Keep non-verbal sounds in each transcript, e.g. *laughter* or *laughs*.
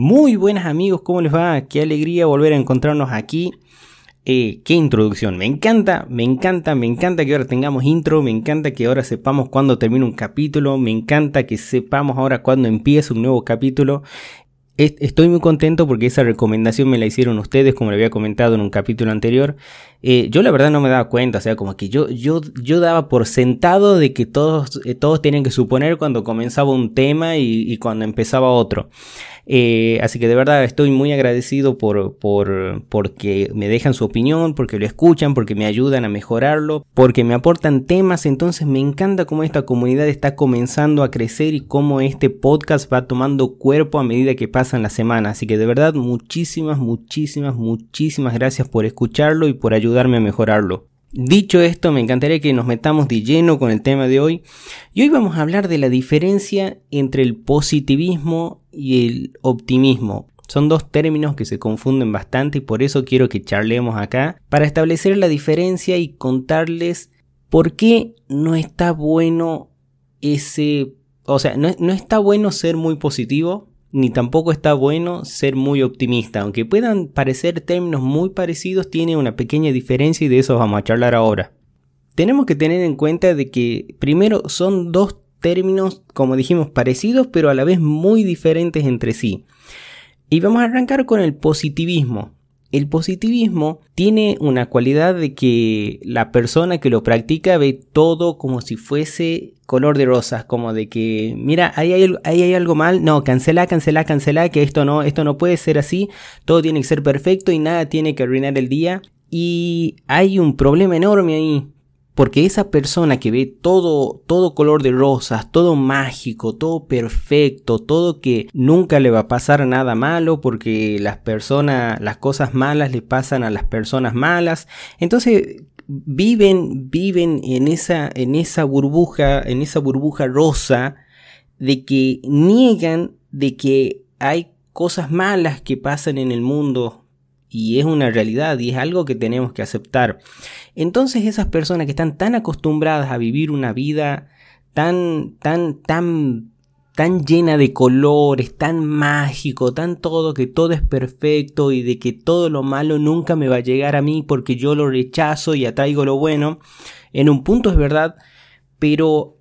Muy buenas amigos, ¿cómo les va? Qué alegría volver a encontrarnos aquí. Eh, qué introducción, me encanta, me encanta, me encanta que ahora tengamos intro, me encanta que ahora sepamos cuándo termina un capítulo, me encanta que sepamos ahora cuándo empieza un nuevo capítulo. Estoy muy contento porque esa recomendación me la hicieron ustedes, como le había comentado en un capítulo anterior. Eh, yo la verdad no me daba cuenta, o sea, como que yo, yo, yo daba por sentado de que todos, eh, todos tienen que suponer cuando comenzaba un tema y, cuando empezaba otro. Eh, así que de verdad estoy muy agradecido por, por, porque me dejan su opinión, porque lo escuchan, porque me ayudan a mejorarlo, porque me aportan temas. Entonces me encanta cómo esta comunidad está comenzando a crecer y cómo este podcast va tomando cuerpo a medida que pasan las semanas. Así que de verdad muchísimas, muchísimas, muchísimas gracias por escucharlo y por ayudarme ayudarme a mejorarlo. Dicho esto, me encantaría que nos metamos de lleno con el tema de hoy. Y hoy vamos a hablar de la diferencia entre el positivismo y el optimismo. Son dos términos que se confunden bastante y por eso quiero que charlemos acá para establecer la diferencia y contarles por qué no está bueno ese... O sea, no, no está bueno ser muy positivo ni tampoco está bueno ser muy optimista. Aunque puedan parecer términos muy parecidos, tiene una pequeña diferencia y de eso vamos a charlar ahora. Tenemos que tener en cuenta de que primero son dos términos, como dijimos, parecidos, pero a la vez muy diferentes entre sí. Y vamos a arrancar con el positivismo. El positivismo tiene una cualidad de que la persona que lo practica ve todo como si fuese color de rosas, como de que, mira, ahí hay, ahí hay algo mal, no, cancela, cancela, cancela, que esto no, esto no puede ser así, todo tiene que ser perfecto y nada tiene que arruinar el día. Y hay un problema enorme ahí, porque esa persona que ve todo, todo color de rosas, todo mágico, todo perfecto, todo que nunca le va a pasar nada malo, porque las personas, las cosas malas le pasan a las personas malas. Entonces, viven, viven en esa, en esa burbuja, en esa burbuja rosa de que niegan de que hay cosas malas que pasan en el mundo y es una realidad y es algo que tenemos que aceptar. Entonces esas personas que están tan acostumbradas a vivir una vida tan, tan, tan, tan llena de colores, tan mágico, tan todo, que todo es perfecto y de que todo lo malo nunca me va a llegar a mí porque yo lo rechazo y atraigo lo bueno, en un punto es verdad, pero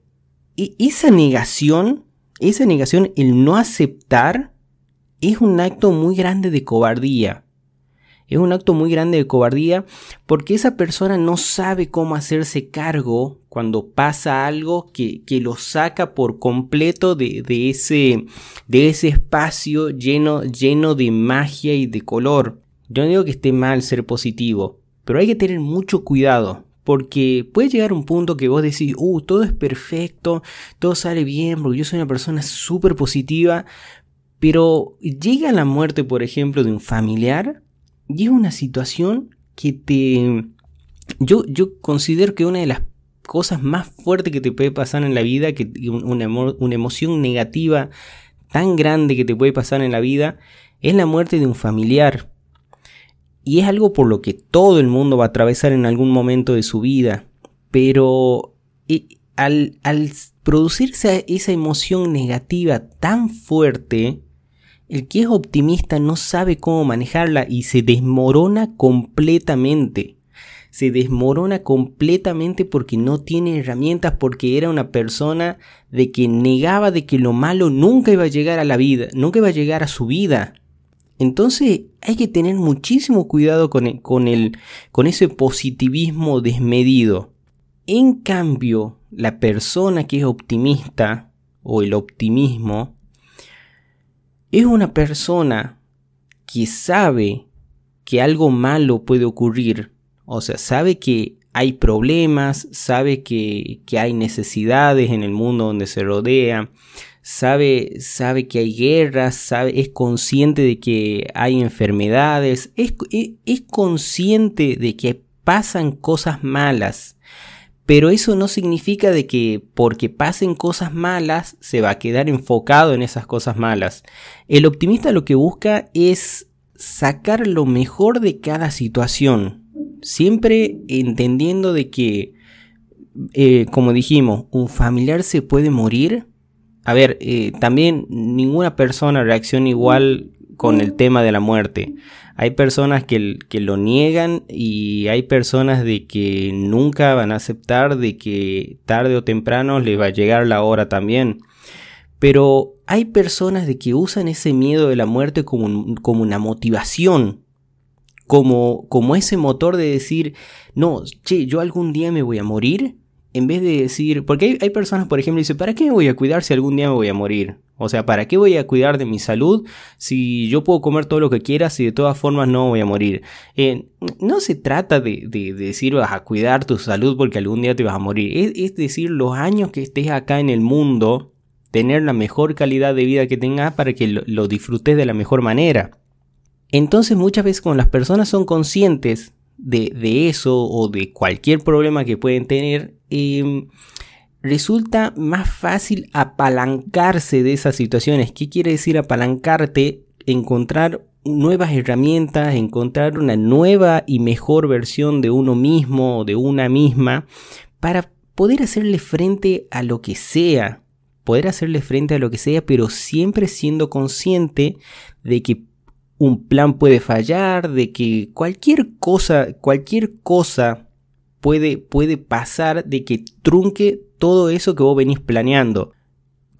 e, esa negación, esa negación, el no aceptar, es un acto muy grande de cobardía. Es un acto muy grande de cobardía porque esa persona no sabe cómo hacerse cargo cuando pasa algo que, lo saca por completo de, ese, de ese espacio lleno, lleno de magia y de color. Yo no digo que esté mal ser positivo, pero hay que tener mucho cuidado porque puede llegar un punto que vos decís, uh, todo es perfecto, todo sale bien, porque yo soy una persona súper positiva, pero llega la muerte, por ejemplo, de un familiar y es una situación que te... Yo, yo considero que una de las cosas más fuertes que te puede pasar en la vida, que una, una emoción negativa tan grande que te puede pasar en la vida, es la muerte de un familiar. Y es algo por lo que todo el mundo va a atravesar en algún momento de su vida. Pero al, al producirse esa emoción negativa tan fuerte, el que es optimista no sabe cómo manejarla y se desmorona completamente. Se desmorona completamente porque no tiene herramientas, porque era una persona de que negaba de que lo malo nunca iba a llegar a la vida, nunca iba a llegar a su vida. Entonces hay que tener muchísimo cuidado con, el, con, el, con ese positivismo desmedido. En cambio, la persona que es optimista o el optimismo es una persona que sabe que algo malo puede ocurrir, o sea, sabe que hay problemas, sabe que, hay necesidades en el mundo donde se rodea, sabe, sabe que hay guerras, sabe, es consciente de que hay enfermedades, es, es consciente de que pasan cosas malas pero eso no significa de que porque pasen cosas malas se va a quedar enfocado en esas cosas malas. El optimista lo que busca es sacar lo mejor de cada situación, siempre entendiendo de que, eh, como dijimos, un familiar se puede morir. A ver, eh, también ninguna persona reacciona igual con el tema de la muerte. Hay personas que, que, lo niegan y hay personas de que nunca van a aceptar de que tarde o temprano les va a llegar la hora también. Pero hay personas de que usan ese miedo de la muerte como, como una motivación, como, como ese motor de decir, no, che, yo algún día me voy a morir en vez de decir, porque hay, personas, por ejemplo, dicen, ¿para qué me voy a cuidar si algún día me voy a morir? O sea, ¿para qué voy a cuidar de mi salud si yo puedo comer todo lo que quiera si de todas formas no voy a morir? Eh, no se trata de, decir vas a cuidar tu salud porque algún día te vas a morir. Es, decir, los años que estés acá en el mundo, tener la mejor calidad de vida que tengas para que lo, disfrutes de la mejor manera. Entonces muchas veces cuando las personas son conscientes de, eso o de cualquier problema que pueden tener, Em, resulta más fácil apalancarse de esas situaciones. ¿Qué quiere decir apalancarte? Encontrar nuevas herramientas, encontrar una nueva y mejor versión de uno mismo o de una misma para poder hacerle frente a lo que sea, poder hacerle frente a lo que sea, pero siempre siendo consciente de que un plan puede fallar, de que cualquier cosa, cualquier cosa puede, puede pasar de que trunque todo eso que vos venís planeando.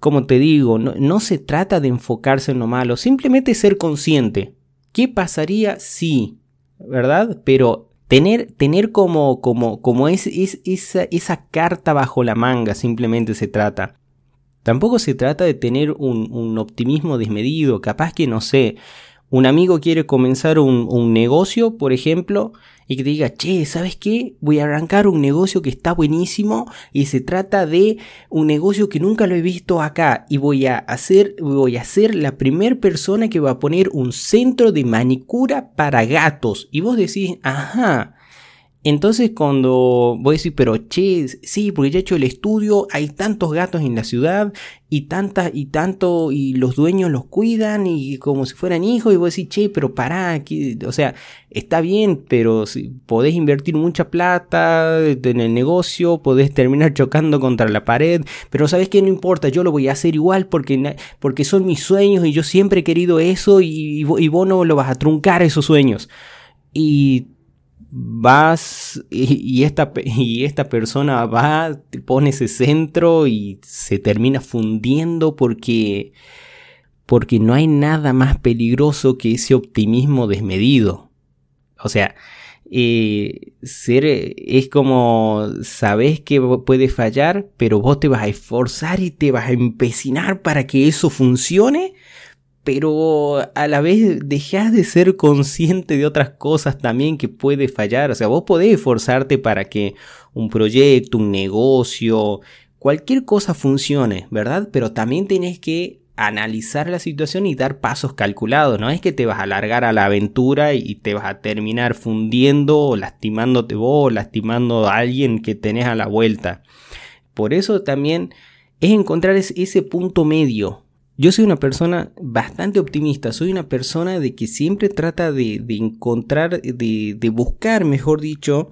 Como te digo, no, se trata de enfocarse en lo malo, simplemente ser consciente. ¿Qué pasaría si? ¿Verdad? Pero tener, tener como, como, como es, esa, esa carta bajo la manga simplemente se trata. Tampoco se trata de tener un, un optimismo desmedido, capaz que no sé, un amigo quiere comenzar un, un, negocio, por ejemplo, y que te diga, che, ¿sabes qué? Voy a arrancar un negocio que está buenísimo y se trata de un negocio que nunca lo he visto acá y voy a hacer, voy a ser la primera persona que va a poner un centro de manicura para gatos. Y vos decís, ajá, entonces cuando voy a decir, pero che, sí, porque ya he hecho el estudio, hay tantos gatos en la ciudad y tantas y tanto y los dueños los cuidan y como si fueran hijos y voy a decir, che, pero pará, o sea, está bien, pero si podés invertir mucha plata en el negocio, podés terminar chocando contra la pared, pero sabes que no importa, yo lo voy a hacer igual porque, porque son mis sueños y yo siempre he querido eso y, y vos no lo vas a truncar esos sueños. Y vas y, esta, y esta persona va, te pone ese centro y se termina fundiendo porque, porque no hay nada más peligroso que ese optimismo desmedido. O sea, eh, ser es como sabes que puede fallar, pero vos te vas a esforzar y te vas a empecinar para que eso funcione pero a la vez dejas de ser consciente de otras cosas también que puede fallar. O sea, vos podés esforzarte para que un proyecto, un negocio, cualquier cosa funcione, ¿verdad? Pero también tenés que analizar la situación y dar pasos calculados. No es que te vas a alargar a la aventura y te vas a terminar fundiendo lastimándote vos, lastimando a alguien que tenés a la vuelta. Por eso también es encontrar ese punto medio yo soy una persona bastante optimista, soy una persona de que siempre trata de, encontrar, de, buscar, mejor dicho,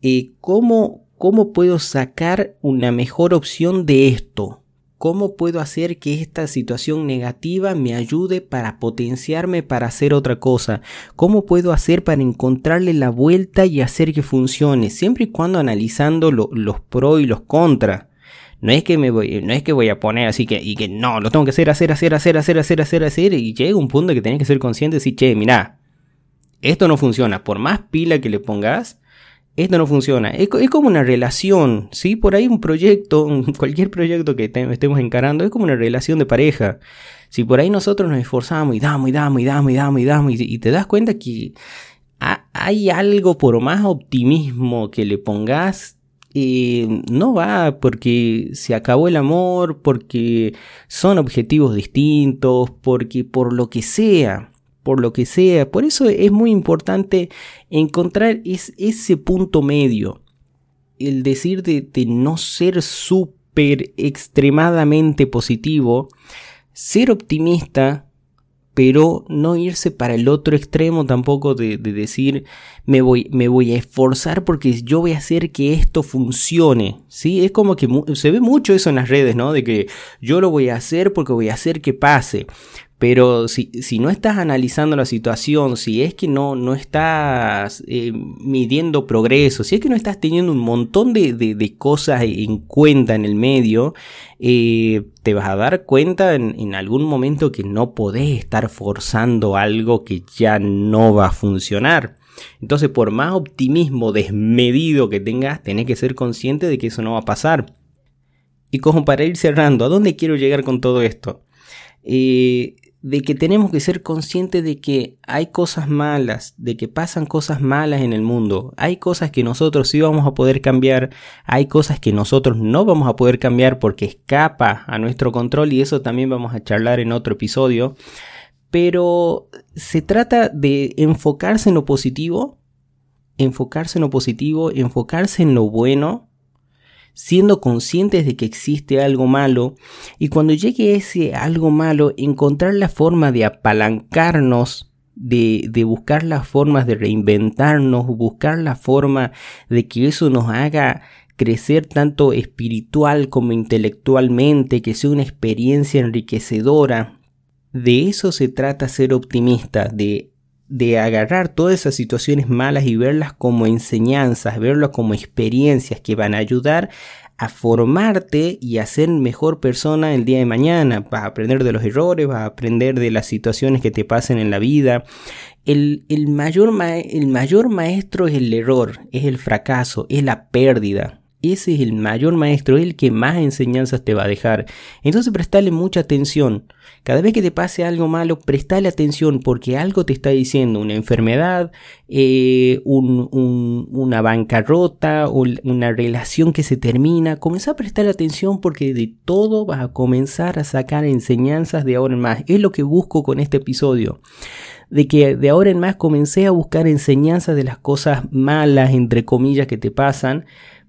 eh, cómo, cómo puedo sacar una mejor opción de esto. ¿Cómo puedo hacer que esta situación negativa me ayude para potenciarme para hacer otra cosa? ¿Cómo puedo hacer para encontrarle la vuelta y hacer que funcione? Siempre y cuando analizando los pros y los contras. No es que me voy, no es que voy a poner así que, y que no, lo tengo que hacer, hacer, hacer, hacer, hacer, hacer, hacer, hacer. Y llega un punto que tenés que ser consciente y decir, che, mirá, esto no funciona. Por más pila que le pongas, esto no funciona. Es, como una relación, ¿sí? Por ahí un proyecto, *laughs* cualquier proyecto que estemos encarando, es como una relación de pareja. Si por ahí nosotros nos esforzamos y damos y damos y damos y damos y damos y, te das cuenta que hay algo por más optimismo que le pongas, no va porque se acabó el amor, porque son objetivos distintos, porque por lo que sea, por lo que sea. Por eso es muy importante encontrar ese punto medio. El decir de, de no ser súper extremadamente positivo, ser optimista pero no irse para el otro extremo tampoco de, decir me voy, me voy a esforzar porque yo voy a hacer que esto funcione, ¿sí? Es como que se ve mucho eso en las redes, ¿no? De que yo lo voy a hacer porque voy a hacer que pase. Pero si, si, no estás analizando la situación, si es que no, no estás eh, midiendo progreso, si es que no estás teniendo un montón de, de, cosas en cuenta en el medio, eh, te vas a dar cuenta en, algún momento que no podés estar forzando algo que ya no va a funcionar. Entonces, por más optimismo desmedido que tengas, tenés que ser consciente de que eso no va a pasar. Y como para ir cerrando, ¿a dónde quiero llegar con todo esto? Eh, de que tenemos que ser conscientes de que hay cosas malas, de que pasan cosas malas en el mundo, hay cosas que nosotros sí vamos a poder cambiar, hay cosas que nosotros no vamos a poder cambiar porque escapa a nuestro control y eso también vamos a charlar en otro episodio, pero se trata de enfocarse en lo positivo, enfocarse en lo positivo, enfocarse en lo bueno siendo conscientes de que existe algo malo y cuando llegue ese algo malo encontrar la forma de apalancarnos de, de, buscar las formas de reinventarnos, buscar la forma de que eso nos haga crecer tanto espiritual como intelectualmente, que sea una experiencia enriquecedora. De eso se trata ser optimista, de de agarrar todas esas situaciones malas y verlas como enseñanzas, verlas como experiencias que van a ayudar a formarte y a ser mejor persona el día de mañana. Vas a aprender de los errores, vas a aprender de las situaciones que te pasen en la vida. El, el mayor, el mayor maestro es el error, es el fracaso, es la pérdida. Ese es el mayor maestro, es el que más enseñanzas te va a dejar. Entonces prestale mucha atención. Cada vez que te pase algo malo, prestale atención porque algo te está diciendo, una enfermedad, eh, una bancarrota o una relación que se termina. Comienza a prestar atención porque de todo vas a comenzar a sacar enseñanzas de ahora en más. Es lo que busco con este episodio de que de ahora en más comencé a buscar enseñanzas de las cosas malas, entre comillas, que te pasan,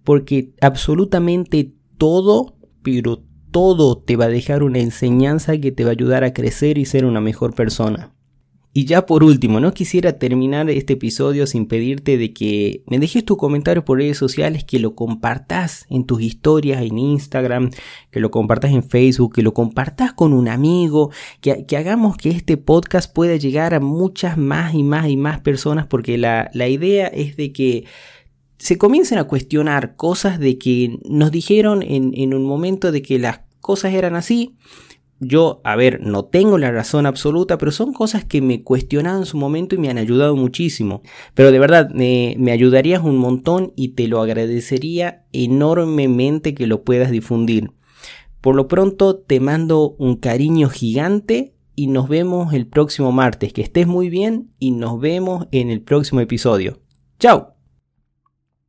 porque absolutamente todo, pero todo te va a dejar una enseñanza que te va a ayudar a crecer y ser una mejor persona. Y ya por último, no quisiera terminar este episodio sin pedirte de que me dejes tu comentario por redes sociales, que lo compartas en tus historias en Instagram, que lo compartas en Facebook, que lo compartas con un amigo, que, hagamos que este podcast pueda llegar a muchas más y más y más personas, porque la, la idea es de que se comiencen a cuestionar cosas de que nos dijeron en, un momento de que las cosas eran así. Yo, a ver, no tengo la razón absoluta, pero son cosas que me cuestionaban en su momento y me han ayudado muchísimo. Pero de verdad, me ayudarías un montón y te lo agradecería enormemente que lo puedas difundir. Por lo pronto, te mando un cariño gigante y nos vemos el próximo martes. Que estés muy bien y nos vemos en el próximo episodio. ¡Chao!